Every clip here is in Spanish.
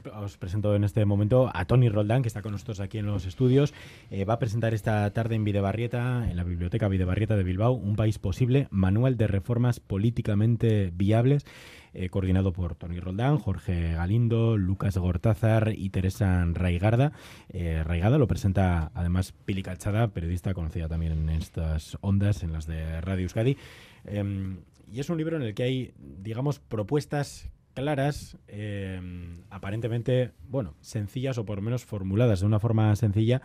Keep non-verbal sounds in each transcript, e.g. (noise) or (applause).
os, presento en este momento a Tony Roldán, que está con nosotros aquí en los estudios. Eh, va a presentar esta tarde en Videbarrieta, en la Biblioteca Videbarrieta de Bilbao, Un País Posible, Manual de Reformas Políticamente Viables. Eh, coordinado por Tony Roldán, Jorge Galindo, Lucas Gortázar y Teresa Raigarda. Eh, Raigada lo presenta además Pili Calchada, periodista conocida también en estas ondas, en las de Radio Euskadi. Em, y es un libro en el que hay, digamos, propuestas claras, em, aparentemente, bueno, sencillas o por lo menos formuladas de una forma sencilla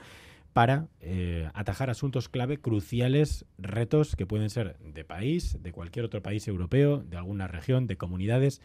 para eh, atajar asuntos clave cruciales, retos que pueden ser de país, de cualquier otro país europeo, de alguna región, de comunidades.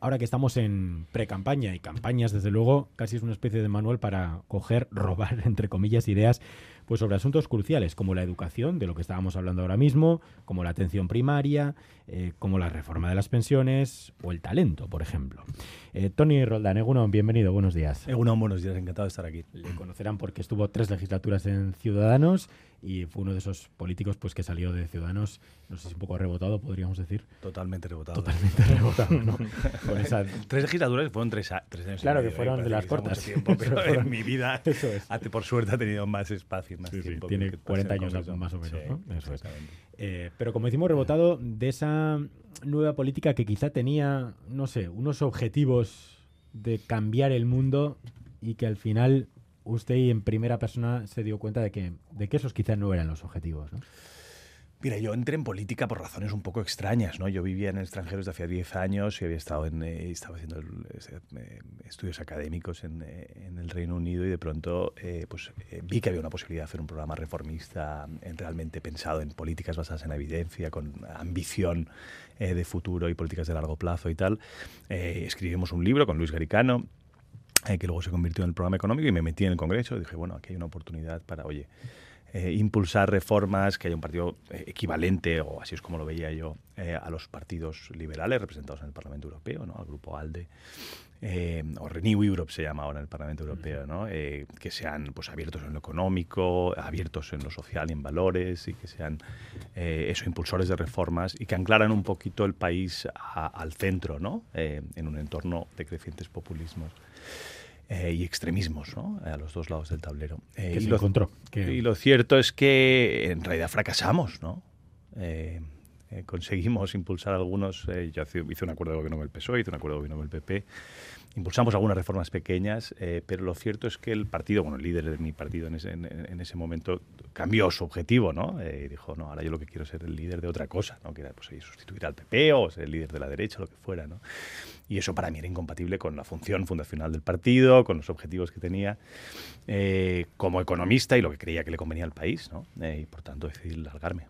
Ahora que estamos en pre-campaña y campañas, desde luego, casi es una especie de manual para coger, (laughs) robar, entre comillas, ideas pues sobre asuntos cruciales como la educación, de lo que estábamos hablando ahora mismo, como la atención primaria, eh, como la reforma de las pensiones o el talento, por ejemplo. Eh, Tony Roldán, Egunon, bienvenido, buenos días. Egunon, buenos días, encantado de estar aquí. Le conocerán porque estuvo tres legislaturas en Ciudadanos y fue uno de esos políticos pues que salió de Ciudadanos, no sé si un poco rebotado, podríamos decir. Totalmente rebotado. Totalmente (laughs) rebotado, ¿no? Tres legislaturas fueron tres, años. Claro, que fueron de las cortas. Tiempo, (laughs) pero en mi vida, por suerte, ha tenido más espacio, más tiempo. tiene 40 años más o menos, ¿no? Eso es. Eh, pero como decimos, rebotado de esa nueva política que quizá tenía, no sé, unos objetivos de cambiar el mundo y que al final usted en primera persona se dio cuenta de que, de que esos quizás no eran los objetivos, ¿no? Mira, yo entré en política por razones un poco extrañas, ¿no? Yo vivía en el extranjero desde hacía 10 años y había estado en, eh, estaba haciendo eh, estudios académicos en, eh, en, el Reino Unido y de pronto pues, vi que había una posibilidad de hacer un programa reformista realmente pensado en políticas basadas en evidencia, con ambición de futuro y políticas de largo plazo y tal. escribimos un libro con Luis Garicano que luego se convirtió en el programa económico y me metí en el Congreso y dije, bueno, aquí hay una oportunidad para, oye, eh, impulsar reformas, que haya un partido eh, equivalente, o así es como lo veía yo, eh, a los partidos liberales representados en el Parlamento Europeo, ¿no? al grupo ALDE, o Renew Europe se llama ahora en el Parlamento Europeo, ¿no? que sean pues, abiertos en lo económico, abiertos en lo social y en valores, y que sean eso, impulsores de reformas y que anclaran un poquito el país al centro, ¿no? en un entorno de crecientes populismos. Eh, y extremismos ¿no? a los dos lados del tablero. Eh, y, lo, encontró? y lo cierto es que en realidad fracasamos. ¿no? Eh, conseguimos impulsar algunos, yo hice un acuerdo de gobierno con el PSOE, hice un acuerdo de gobierno con el PP, impulsamos algunas reformas pequeñas, pero lo cierto es que el partido, bueno, el líder de mi partido en ese, en, ese momento cambió su objetivo, ¿no? y dijo, no, ahora yo lo que quiero es ser el líder de otra cosa, ¿no? Que era pues, sustituir al PP o ser el líder de la derecha, lo que fuera, ¿no? Y eso para mí era incompatible con la función fundacional del partido, con los objetivos que tenía eh, como economista y lo que creía que le convenía al país. ¿no? Eh, y por tanto decidí largarme.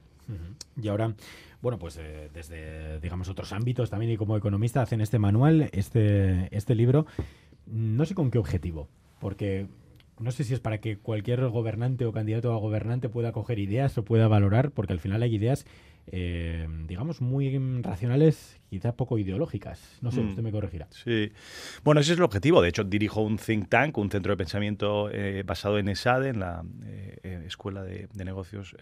Y ahora, bueno, pues eh, desde, digamos, otros ámbitos también y como economista hacen este manual, este, este libro. No sé con qué objetivo, porque no sé si es para que cualquier gobernante o candidato a gobernante pueda coger ideas o pueda valorar, porque al final hay ideas, eh, digamos, muy racionales, quizás poco ideológicas. No sé, mm. usted me corregirá. Sí. Bueno, ese es el objetivo. De hecho, dirijo un think tank, un centro de pensamiento eh, basado en ESADE, en la eh, Escuela de, de Negocios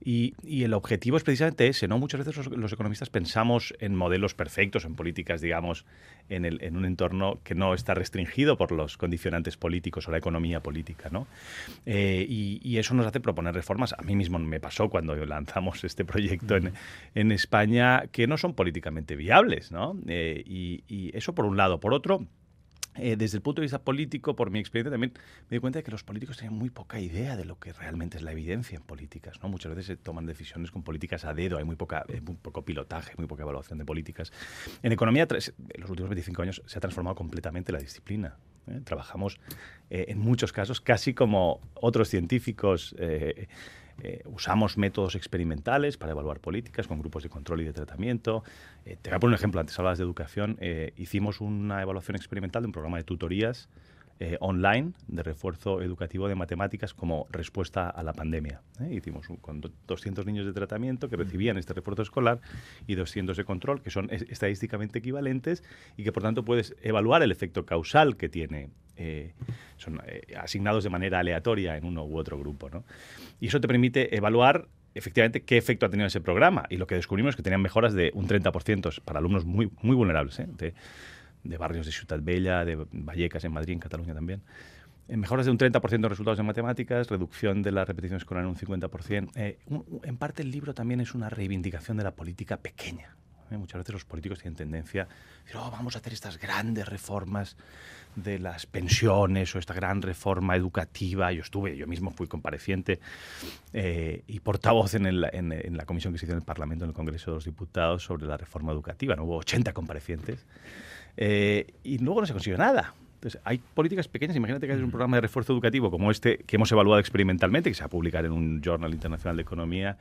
y, el objetivo es precisamente ese, ¿no? Muchas veces los, economistas pensamos en modelos perfectos, en políticas, digamos, en, el, en, un entorno que no está restringido por los condicionantes políticos o la economía política, ¿no? Eh, y, eso nos hace proponer reformas. A mí mismo me pasó cuando lanzamos este proyecto en, en España, que no son políticamente viables, ¿no? Eh, y eso por un lado. Por otro, eh, desde el punto de vista político, por mi experiencia también me di cuenta de que los políticos tenían muy poca idea de lo que realmente es la evidencia en políticas. ¿no? Muchas veces se toman decisiones con políticas a dedo, hay muy, poca, eh, poco pilotaje, muy poca evaluación de políticas. En economía, en los últimos 25 años se ha transformado completamente la disciplina. ¿eh? Trabajamos en muchos casos casi como otros científicos eh, usamos métodos experimentales para evaluar políticas con grupos de control y de tratamiento. Eh, te voy a poner un ejemplo, antes hablabas de educación. Eh, hicimos una evaluación experimental de un programa de tutorías online de refuerzo educativo de matemáticas como respuesta a la pandemia. Hicimos con 200 niños de tratamiento que recibían este refuerzo escolar y 200 de control, que son estadísticamente equivalentes y que por tanto puedes evaluar el efecto causal que tiene son asignados de manera aleatoria en uno u otro grupo. ¿no? Y eso te permite evaluar efectivamente qué efecto ha tenido ese programa. Y lo que descubrimos es que tenían mejoras de un 30% para alumnos muy, muy vulnerables, ¿eh? de barrios de Ciutat Bella, de Vallecas en Madrid, en Cataluña también. Eh, mejoras de un 30% de resultados en matemáticas, reducción de la repetición escolar en un 50%. Eh, en parte el libro también es una reivindicación de la política pequeña. ¿eh? Muchas veces los políticos tienen tendencia a decir, oh, vamos a hacer estas grandes reformas de las pensiones o esta gran reforma educativa. Yo estuve, yo mismo fui compareciente y portavoz en, en, la comisión que se hizo en el Parlamento, en el Congreso de los Diputados, sobre la reforma educativa. ¿no? Hubo 80 comparecientes y luego no se consiguió nada. Entonces, hay políticas pequeñas. Imagínate que hay un programa de refuerzo educativo como este que hemos evaluado experimentalmente, que se va a publicar en un Journal Internacional de Economía,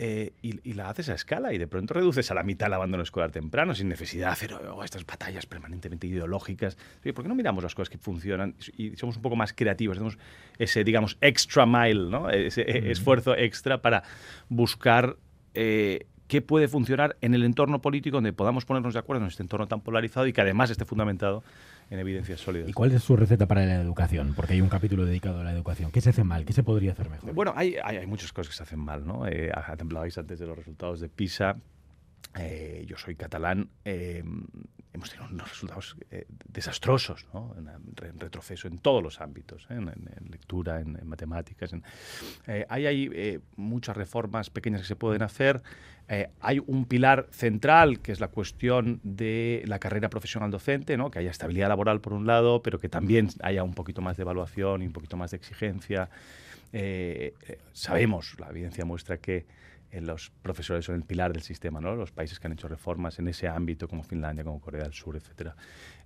eh, y, la haces a escala y de pronto reduces a la mitad el abandono escolar temprano sin necesidad de hacer oh, estas batallas permanentemente ideológicas. ¿Por qué no miramos las cosas que funcionan y somos un poco más creativos? Tenemos ese, digamos, extra mile, ¿no? ese e, esfuerzo extra para buscar eh, qué puede funcionar en el entorno político donde podamos ponernos de acuerdo en este entorno tan polarizado y que además esté fundamentado en evidencias sólidas. ¿Y cuál es su receta para la educación? Porque hay un capítulo dedicado a la educación. ¿Qué se hace mal? ¿Qué se podría hacer mejor? Bueno, hay, hay, muchas cosas que se hacen mal, ¿no? Eh, hablabais antes de los resultados de PISA. Eh, yo soy catalán. Eh, hemos tenido unos resultados eh, desastrosos, ¿no? en, retroceso en todos los ámbitos, en, lectura, en, matemáticas. hay, hay muchas reformas pequeñas que se pueden hacer. hay un pilar central que es la cuestión de la carrera profesional docente, ¿no? que haya estabilidad laboral por un lado, pero que también haya un poquito más de evaluación y un poquito más de exigencia. sabemos, la evidencia muestra que los profesores son el pilar del sistema, ¿no? Los países que han hecho reformas en ese ámbito, como Finlandia, como Corea del Sur, etcétera,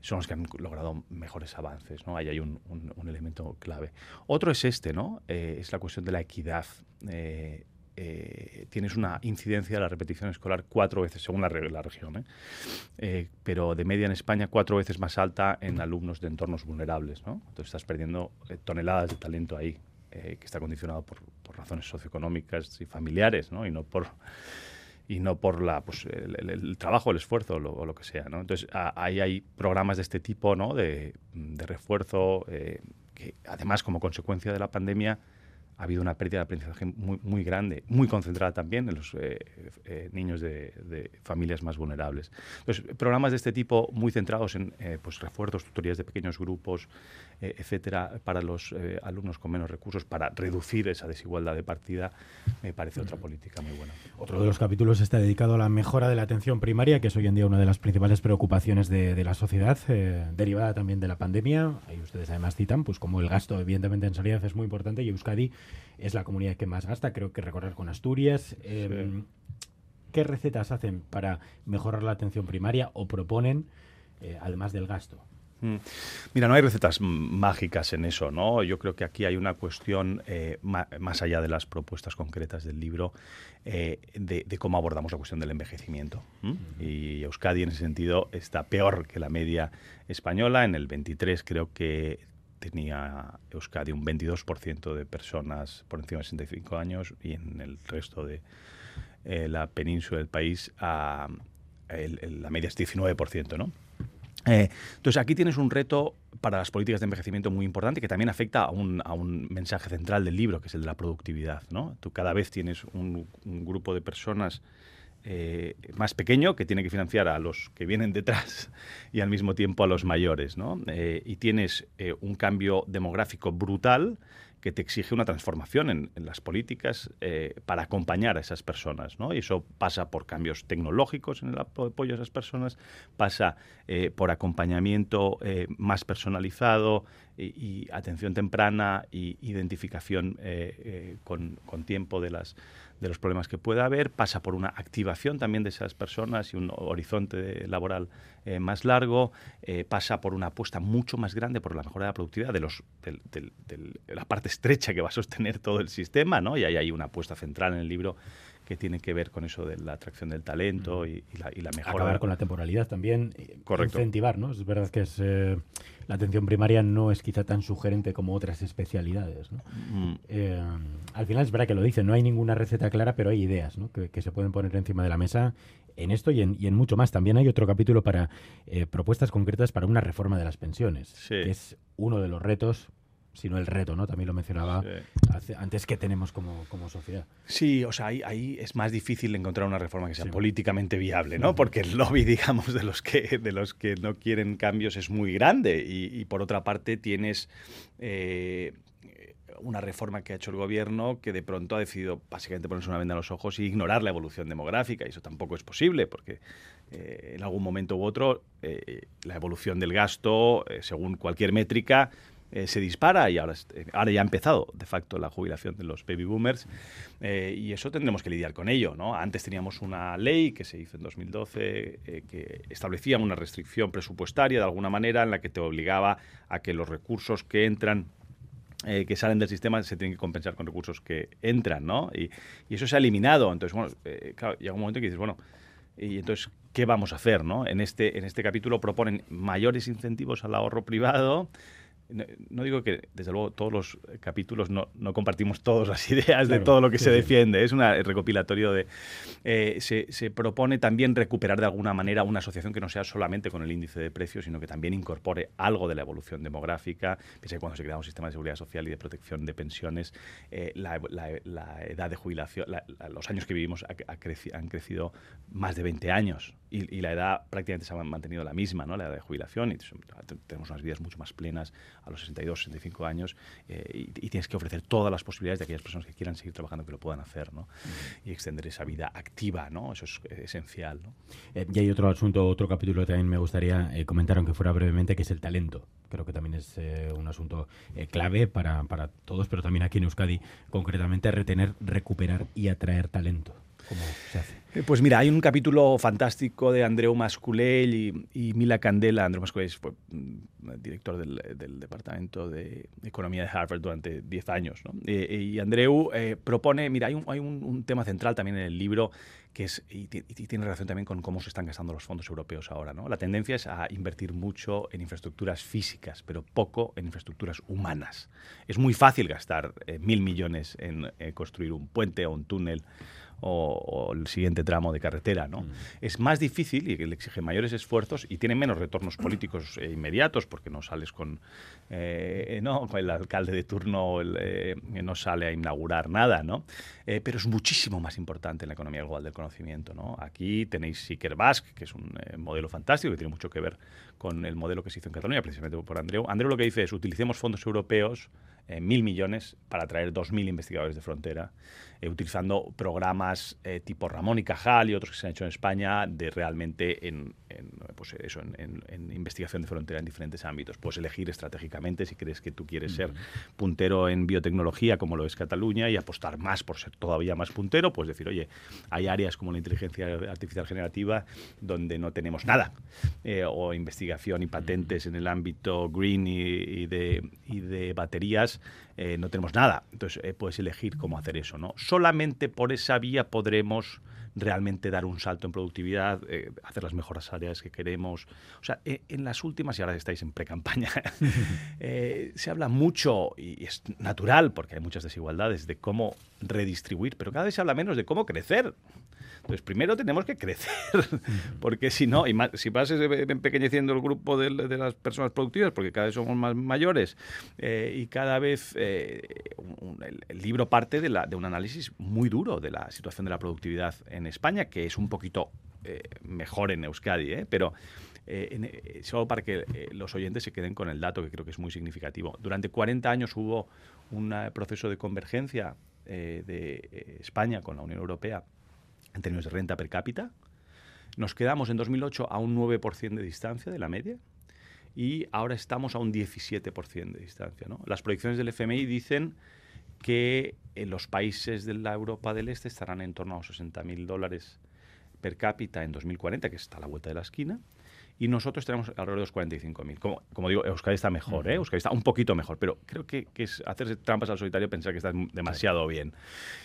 son los que han logrado mejores avances, ¿no? Ahí hay un, elemento clave. Otro es este, ¿no? Eh, es la cuestión de la equidad. Eh, eh, tienes una incidencia de la repetición escolar cuatro veces, según la, la región, pero de media en España cuatro veces más alta en alumnos de entornos vulnerables. ¿no? Entonces estás perdiendo toneladas de talento ahí. Eh, que está condicionado por, razones socioeconómicas y familiares, ¿no? Y no por y no por la, pues, el, trabajo, el esfuerzo o lo que sea. ¿no? Entonces, ahí hay programas de este tipo ¿no? de, refuerzo eh, que, además, como consecuencia de la pandemia, ha habido una pérdida de aprendizaje muy, muy grande, muy concentrada también en los eh, eh, niños de, familias más vulnerables. Entonces, programas de este tipo muy centrados en eh, pues, refuerzos, tutorías de pequeños grupos, etcétera, para los alumnos con menos recursos, para reducir esa desigualdad de partida, me parece otra política muy buena. Otro de los capítulos está dedicado a la mejora de la atención primaria, que es hoy en día una de las principales preocupaciones de, la sociedad, derivada también de la pandemia. Ahí ustedes además citan, pues como el gasto evidentemente en sanidad es muy importante y Euskadi es la comunidad que más gasta, creo que recorrer con Asturias. Em, ¿Qué recetas hacen para mejorar la atención primaria o proponen, eh, además del gasto? Mm. Mira, no hay recetas mágicas en eso, ¿no? Yo creo que aquí hay una cuestión, eh, más allá de las propuestas concretas del libro, eh, de, cómo abordamos la cuestión del envejecimiento. Y Euskadi, en ese sentido, está peor que la media española. En el 23 creo que tenía Euskadi un 22% de personas por encima de 65 años y en el resto de eh, la península del país la media es 19%, ¿no? Eh, entonces aquí tienes un reto para las políticas de envejecimiento muy importante que también afecta a un, mensaje central del libro, que es el de la productividad. ¿no? Tú cada vez tienes un grupo de personas eh, más pequeño que tiene que financiar a los que vienen detrás y al mismo tiempo a los mayores. ¿no? Eh, y tienes eh, un cambio demográfico brutal que te exige una transformación en, las políticas para acompañar a esas personas. ¿no? Y eso pasa por cambios tecnológicos en el apoyo a esas personas, pasa por acompañamiento más personalizado y, atención temprana y identificación con, con, tiempo de las, de los problemas que pueda haber, pasa por una activación también de esas personas y un horizonte laboral eh, más largo, eh, pasa por una apuesta mucho más grande por la mejora de la productividad de, los, de, la parte estrecha que va a sostener todo el sistema, ¿no? y ahí hay una apuesta central en el libro que tiene que ver con eso de la atracción del talento y, la, y la, mejora. Acabar con la temporalidad también. Correcto. Incentivar, ¿no? Es verdad que es, eh, la atención primaria no es quizá tan sugerente como otras especialidades, ¿no? Mm. Eh, al final es verdad que lo dicen, no hay ninguna receta clara, pero hay ideas ¿no? que, se pueden poner encima de la mesa en esto y en, y en mucho más. También hay otro capítulo para eh, propuestas concretas para una reforma de las pensiones, que es uno de los retos sino el reto, ¿no? También lo mencionaba antes que tenemos como, como sociedad. Sí, o sea, ahí, ahí, es más difícil encontrar una reforma que sea políticamente viable, ¿no? Porque el lobby, (laughs) digamos, de los que, de los que no quieren cambios es muy grande y, por otra parte tienes... Eh, una reforma que ha hecho el gobierno que de pronto ha decidido básicamente ponerse una venda a los ojos y ignorar la evolución demográfica. Y eso tampoco es posible, porque eh, en algún momento u otro eh, la evolución del gasto, según cualquier métrica, eh, se dispara y ahora, eh, ahora ya ha empezado de facto la jubilación de los baby boomers eh, y eso tendremos que lidiar con ello. ¿no? Antes teníamos una ley que se hizo en 2012 que establecía una restricción presupuestaria de alguna manera en la que te obligaba a que los recursos que entran que salen del sistema se tienen que compensar con recursos que entran, ¿no? Y, eso se ha eliminado. Entonces, bueno, llega un momento que dices, bueno, y entonces, ¿qué vamos a hacer, no? En este, en este capítulo proponen mayores incentivos al ahorro privado, no, digo que, desde luego, todos los capítulos no, no compartimos todas las (laughs) ideas de todo lo que se defiende. Es un recopilatorio de... Eh, se, se, propone también recuperar de alguna manera una asociación que no sea solamente con el índice de precios, sino que también incorpore algo de la evolución demográfica. Piensa que cuando se crea un sistema de seguridad social y de protección de pensiones, eh, la, la, edad de jubilación, los años que vivimos han crecido más de 20 años y, y, la edad prácticamente se ha mantenido la misma, ¿no? la edad de jubilación, y tenemos unas vidas mucho más plenas a los 62, 65 años eh, y, tienes que ofrecer todas las posibilidades de aquellas personas que quieran seguir trabajando que lo puedan hacer ¿no? y extender esa vida activa, ¿no? eso es esencial. ¿no? Eh, y hay otro asunto, otro capítulo que también me gustaría eh, comentar, aunque fuera brevemente, que es el talento. Creo que también es un asunto clave para, para todos, pero también aquí en Euskadi, concretamente, retener, recuperar y atraer talento. ¿Cómo se hace? Eh, pues mira, hay un capítulo fantástico de Andreu Masculell y, Mila Candela. Andreu Masculell fue mm, director del, Departamento de Economía de Harvard durante 10 años. Eh, y Andreu eh, propone, mira, hay, un, tema central también en el libro que es, y, tiene relación también con cómo se están gastando los fondos europeos ahora. ¿no? La tendencia es a invertir mucho en infraestructuras físicas, pero poco en infraestructuras humanas. Es muy fácil gastar mil millones en construir un puente o un túnel o, el siguiente tramo de carretera. ¿no? Mm. Es más difícil y le exige mayores esfuerzos y tiene menos retornos políticos eh, inmediatos porque no sales con, eh, no, el alcalde de turno eh, no sale a inaugurar nada, ¿no? pero es muchísimo más importante en la economía global del conocimiento. ¿no? Aquí tenéis Siker Basque, que es un modelo fantástico que tiene mucho que ver con el modelo que se hizo en Cataluña, precisamente por Andreu. Andreu lo que dice es utilicemos fondos europeos eh, mil millones para traer dos mil investigadores de frontera, eh, utilizando programas eh, tipo Ramón y Cajal y otros que se han hecho en España de realmente en, pues eso, en, investigación de frontera en diferentes ámbitos. Puedes elegir estratégicamente si crees que tú quieres ser puntero en biotecnología, como lo es Cataluña, y apostar más por ser todavía más puntero, pues decir, oye, hay áreas como la inteligencia artificial generativa donde no tenemos nada, o investigación y patentes en el ámbito green y, de, y de baterías eh, no tenemos nada. Entonces eh, puedes elegir cómo hacer eso. ¿no? Solamente por esa vía podremos realmente dar un salto en productividad, eh, hacer las mejores áreas que queremos. O sea, en las últimas, y ahora estáis en pre-campaña, (laughs) se habla mucho, y es natural porque hay muchas desigualdades, de cómo redistribuir, pero cada vez se habla menos de cómo crecer. Entonces, primero tenemos que crecer, porque si no, y si vas empequeñeciendo el grupo de, las personas productivas, porque cada vez somos más mayores, eh, y cada vez eh, el, libro parte de, la, de un análisis muy duro de la situación de la productividad en España, que es un poquito eh, mejor en Euskadi, pero... solo para que los oyentes se queden con el dato que creo que es muy significativo. Durante 40 años hubo un proceso de convergencia de España con la Unión Europea en términos de renta per cápita. Nos quedamos en 2008 a un 9% de distancia de la media y ahora estamos a un 17% de distancia. Las proyecciones del FMI dicen que en los países de la Europa del Este estarán en torno a los 60.000 dólares per cápita en 2040, que está a la vuelta de la esquina, y nosotros tenemos alrededor de los 45.000. Como, como digo, Euskadi está mejor, ¿eh? Euskadi está un poquito mejor, pero creo que, es hacerse trampas al solitario pensar que está demasiado bien.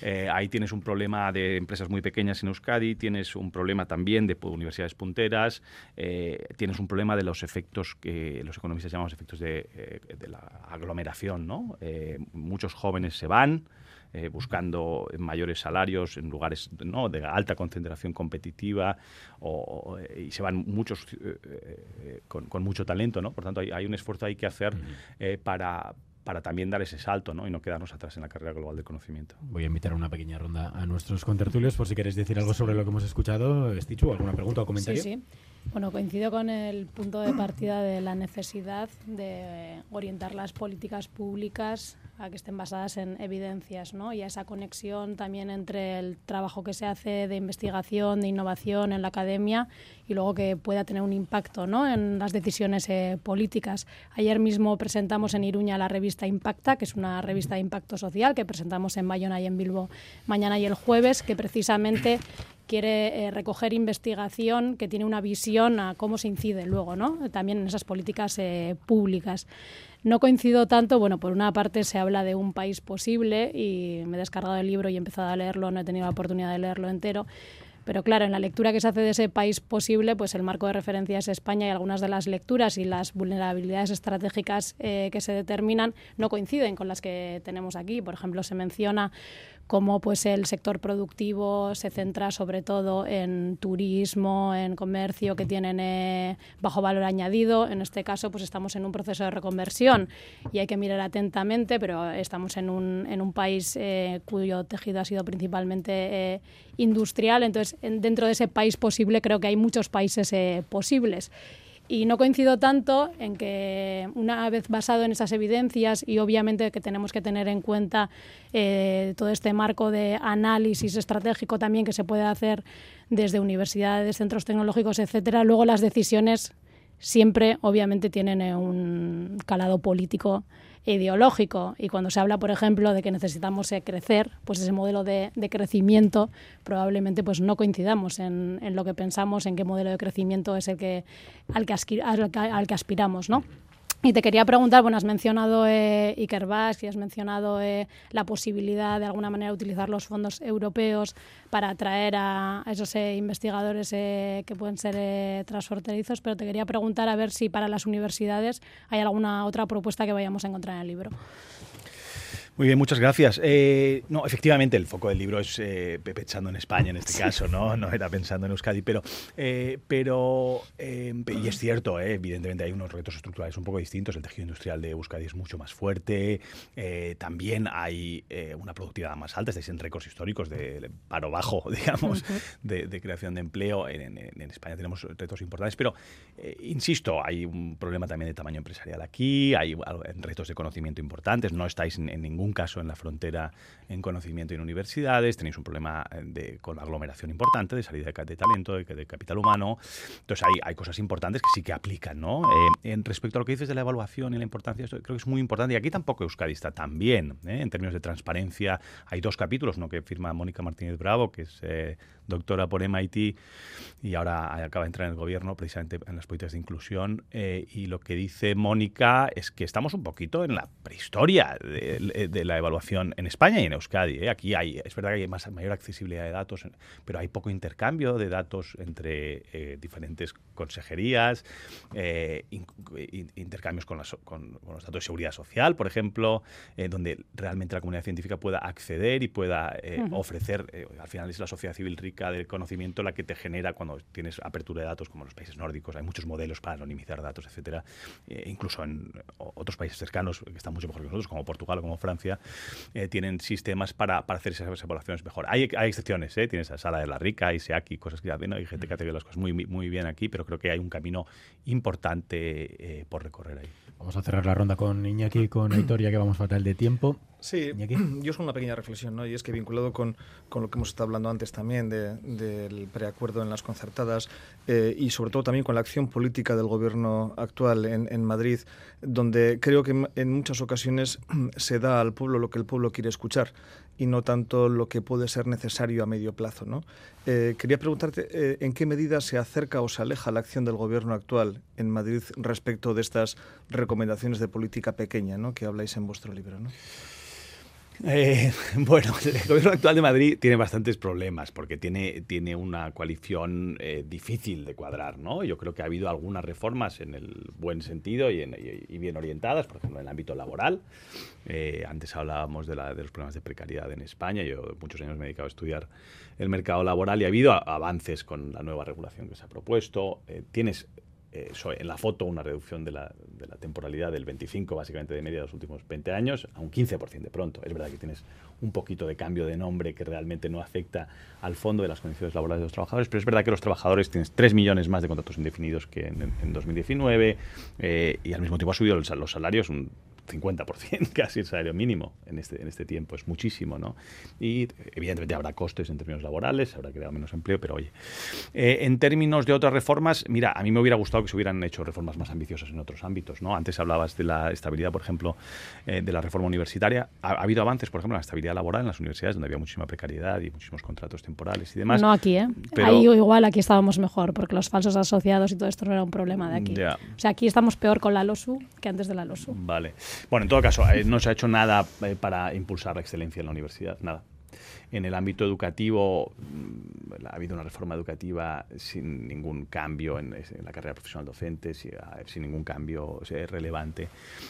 Eh, ahí tienes un problema de empresas muy pequeñas en Euskadi, tienes un problema también de universidades punteras, eh, tienes un problema de los efectos que los economistas llamamos efectos de, eh, de la aglomeración, ¿no? muchos jóvenes se van, eh, buscando mayores salarios en lugares ¿no? de alta concentración competitiva o, eh, y se van muchos eh, con, mucho talento, ¿no? Por tanto, hay, un esfuerzo ahí que hacer para para también dar ese salto ¿no? y no quedarnos atrás en la carrera global del conocimiento. Voy a invitar a una pequeña ronda a nuestros contertulios por si queréis decir algo sobre lo que hemos escuchado. Estichu, ¿alguna pregunta o comentario? Sí, sí. Bueno, coincido con el punto de partida de la necesidad de orientar las políticas públicas a que estén basadas en evidencias, ¿no? Y a esa conexión también entre el trabajo que se hace de investigación, de innovación en la academia y luego que pueda tener un impacto, ¿no? En las decisiones eh, políticas. Ayer mismo presentamos en Iruña la revista Impacta, que es una revista de impacto social que presentamos en Bayona y en Bilbo mañana y el jueves, que precisamente quiere eh, recoger investigación que tiene una visión a cómo se incide luego, ¿no? También en esas políticas eh, públicas. No coincido tanto, bueno, por una parte se habla de un país posible y me he descargado el libro y he empezado a leerlo, no he tenido la oportunidad de leerlo entero. Pero claro, en la lectura que se hace de ese país posible, pues el marco de referencia es España y algunas de las lecturas y las vulnerabilidades estratégicas eh, que se determinan no coinciden con las que tenemos aquí. Por ejemplo, se menciona cómo pues el sector productivo se centra sobre todo en turismo, en comercio que tienen eh, bajo valor añadido. En este caso, pues estamos en un proceso de reconversión y hay que mirar atentamente, pero estamos en un, en un país eh, cuyo tejido ha sido principalmente eh, industrial. Entonces, dentro de ese país posible, creo que hay muchos países posibles. Y no coincido tanto en que una vez basado en esas evidencias y obviamente que tenemos que tener en cuenta eh, todo este marco de análisis estratégico también que se puede hacer desde universidades, centros tecnológicos, etcétera, luego las decisiones siempre obviamente tienen un calado político ideológico. Y cuando se habla, por ejemplo, de que necesitamos eh, crecer, pues ese modelo de, crecimiento probablemente pues no coincidamos en, lo que pensamos, en qué modelo de crecimiento es el que al que, al que aspiramos, ¿no? Y te quería preguntar, bueno, has mencionado eh, Ikerbas y has mencionado eh, la posibilidad de alguna manera utilizar los fondos europeos para atraer a, esos eh, investigadores eh, que pueden ser transfronterizos, pero te quería preguntar a ver si para las universidades hay alguna otra propuesta que vayamos a encontrar en el libro. Muy bien, muchas gracias. Eh, no, efectivamente, el foco del libro es eh, pensando en España en este caso, ¿no? No era pensando en Euskadi, pero, eh, pero y es cierto, evidentemente hay unos retos estructurales un poco distintos. El tejido industrial de Euskadi es mucho más fuerte. también hay una productividad más alta. Estáis en récords históricos de paro bajo, (laughs) digamos, de, creación de empleo. En, España tenemos retos importantes, pero insisto, hay un problema también de tamaño empresarial aquí. Hay retos de conocimiento importantes. No estáis en ningún un caso en la frontera en conocimiento y en universidades, tenéis un problema eh, de, con aglomeración importante, de salida de, talento, de, de, capital humano. Entonces hay, hay, cosas importantes que sí que aplican, ¿no? Eh, en respecto a lo que dices de la evaluación y la importancia, esto creo que es muy importante. Y aquí tampoco Euskadi está tan bien, ¿eh? en términos de transparencia. Hay dos capítulos, uno que firma Mónica Martínez Bravo, que es doctora por MIT y ahora acaba de entrar en el gobierno precisamente en las políticas de inclusión. y lo que dice Mónica es que estamos un poquito en la prehistoria de, de la evaluación en España y en Euskadi. ¿eh? Aquí hay, es verdad que hay más, mayor accesibilidad de datos, pero hay poco intercambio de datos entre eh, diferentes consejerías, eh, intercambios con, con, los datos de seguridad social, por ejemplo, donde realmente la comunidad científica pueda acceder y pueda ofrecer, al final es la sociedad civil del conocimiento la que te genera cuando tienes apertura de datos como en los países nórdicos, hay muchos modelos para anonimizar datos, etcétera, incluso en otros países cercanos que están mucho mejor que nosotros, como Portugal o como Francia, tienen sistemas para, para hacer esas evaluaciones mejor. Hay, hay excepciones, ¿eh? tienes la sala de la rica, y SEACI, cosas que ya ven, hay gente que hace las cosas muy, muy bien aquí, pero creo que hay un camino importante eh, por recorrer ahí. Vamos a cerrar la ronda con Iñaki y con Victoria, que vamos fatal de tiempo. Sí, (clears throat) yo es una pequeña reflexión, ¿no? Y es que vinculado con, con lo que hemos estado hablando antes también del preacuerdo en las concertadas eh, y sobre todo también con la acción política del gobierno actual en, en, Madrid, donde creo que en muchas ocasiones (clears throat) se da al pueblo lo que el pueblo quiere escuchar y no tanto lo que puede ser necesario a medio plazo, ¿no? Eh, quería preguntarte eh, en qué medida se acerca o se aleja la acción del gobierno actual en Madrid respecto de estas recomendaciones de política pequeña, ¿no? Que habláis en vuestro libro, ¿no? Eh, (laughs) bueno, el gobierno actual de Madrid tiene bastantes problemas porque tiene, tiene una coalición eh, difícil de cuadrar. ¿no? Yo creo que ha habido algunas reformas en el buen sentido y, bien orientadas, por ejemplo, en el ámbito laboral. Eh, antes hablábamos de, la, de, los problemas de precariedad en España. Yo muchos años me he dedicado a estudiar el mercado laboral y ha habido avances con la nueva regulación que se ha propuesto. tienes en la foto una reducción de la, de la temporalidad del 25 básicamente de media de los últimos 20 años a un 15% de pronto. Es verdad que tienes un poquito de cambio de nombre que realmente no afecta al fondo de las condiciones laborales de los trabajadores, pero es verdad que los trabajadores tienes 3 millones más de contratos indefinidos que en, 2019 eh, y al mismo tiempo ha subido los salarios un 50% (laughs) casi el salario mínimo en este, en este tiempo, es muchísimo, ¿no? Y evidentemente habrá costes en términos laborales, habrá creado menos empleo, pero oye, eh, en términos de otras reformas, mira, a mí me hubiera gustado que se hubieran hecho reformas más ambiciosas en otros ámbitos, ¿no? Antes hablabas de la estabilidad, por ejemplo, eh, de la reforma universitaria. Ha, habido avances, por ejemplo, en la estabilidad laboral en las universidades, donde había muchísima precariedad y muchísimos contratos temporales y demás. No aquí, ¿eh? Pero... Ahí igual aquí estábamos mejor, porque los falsos asociados y todo esto no era un problema de aquí. O sea, aquí estamos peor con la LOSU que antes de la LOSU. Vale. Bueno, en todo caso, no se ha hecho nada eh, para impulsar la excelencia en la universidad, nada en el ámbito educativo mm, ha habido una reforma educativa sin ningún cambio en, la carrera profesional docente, sin, ningún cambio relevante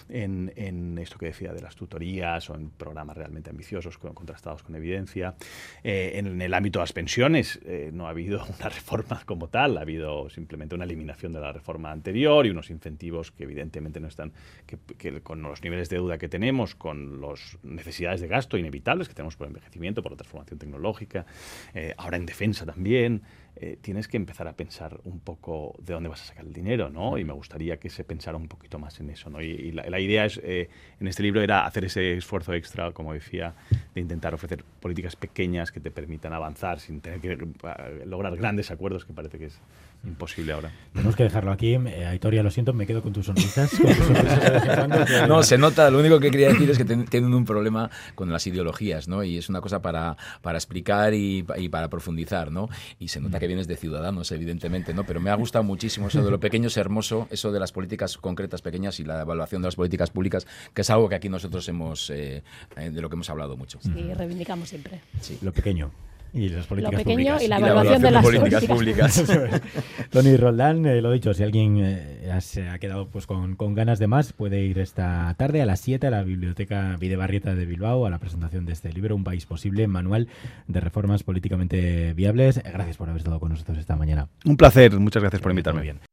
en, esto que decía de las tutorías o en programas realmente ambiciosos contrastados con evidencia. Eh, en el ámbito de las pensiones eh, no ha habido (laughs) una reforma como tal, ha habido simplemente una eliminación de la reforma anterior y unos incentivos que evidentemente no están, que, con los niveles de deuda que tenemos, con las necesidades de gasto inevitables que tenemos por envejecimiento, por otras transformación tecnológica, eh, ahora en defensa también, eh, tienes que empezar a pensar un poco de dónde vas a sacar el dinero, ¿no? Y me gustaría que se pensara un poquito más en eso, ¿no? Y, la, idea es, eh, en este libro era hacer ese esfuerzo extra, como decía, de intentar ofrecer políticas pequeñas que te permitan avanzar sin tener que lograr grandes acuerdos, que parece que es imposible ahora. Tenemos que dejarlo aquí. Eh, Aitoria, lo siento, me quedo con tus sonrisas. (laughs) no, se nota. Lo único que quería decir es que tienen un problema con las ideologías, ¿no? Y es una cosa para, para explicar y, para profundizar, ¿no? Y se nota que vienes de Ciudadanos, evidentemente, ¿no? Pero me ha gustado muchísimo eso de lo pequeño es hermoso, eso de las políticas concretas pequeñas y la evaluación de las políticas públicas, que es algo que aquí nosotros hemos, eh, eh, de lo que hemos hablado mucho. Sí, reivindicamos siempre. Sí. Lo pequeño. Y las políticas lo pequeño públicas. y la evaluación, de las políticas, públicas. (laughs) Tony Roldán, eh, lo dicho, si alguien eh, se ha quedado pues con, con, ganas de más, puede ir esta tarde a las 7 a la Biblioteca Videbarrieta de Bilbao a la presentación de este libro, Un País Posible, Manual de Reformas Políticamente Viables. Gracias por haber estado con nosotros esta mañana. Un placer, muchas gracias por invitarme. bien.